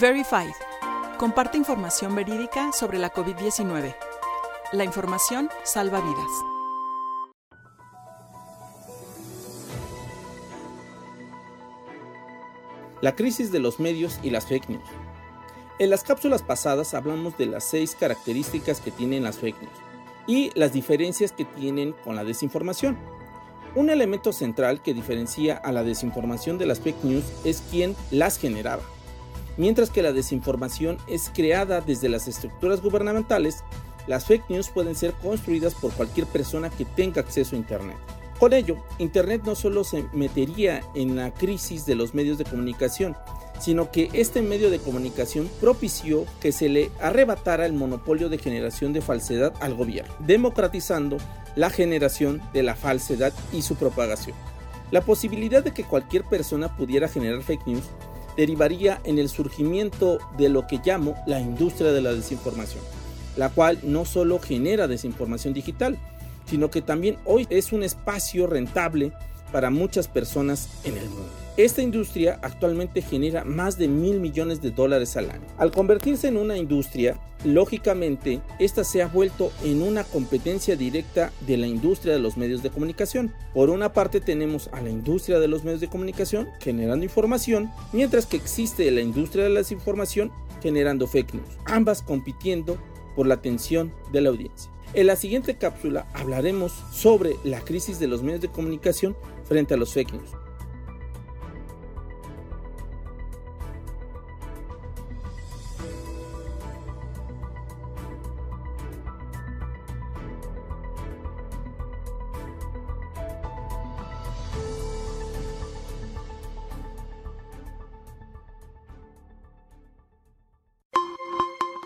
Verified. Comparte información verídica sobre la COVID-19. La información salva vidas. La crisis de los medios y las fake news. En las cápsulas pasadas hablamos de las seis características que tienen las fake news y las diferencias que tienen con la desinformación. Un elemento central que diferencia a la desinformación de las fake news es quién las generaba Mientras que la desinformación es creada desde las estructuras gubernamentales, las fake news pueden ser construidas por cualquier persona que tenga acceso a Internet. Con ello, Internet no solo se metería en la crisis de los medios de comunicación, sino que este medio de comunicación propició que se le arrebatara el monopolio de generación de falsedad al gobierno, democratizando la generación de la falsedad y su propagación. La posibilidad de que cualquier persona pudiera generar fake news derivaría en el surgimiento de lo que llamo la industria de la desinformación, la cual no solo genera desinformación digital, sino que también hoy es un espacio rentable para muchas personas en el mundo. Esta industria actualmente genera más de mil millones de dólares al año. Al convertirse en una industria, lógicamente, esta se ha vuelto en una competencia directa de la industria de los medios de comunicación. Por una parte tenemos a la industria de los medios de comunicación generando información, mientras que existe la industria de la desinformación generando fake news, ambas compitiendo por la atención de la audiencia. En la siguiente cápsula hablaremos sobre la crisis de los medios de comunicación frente a los fake news.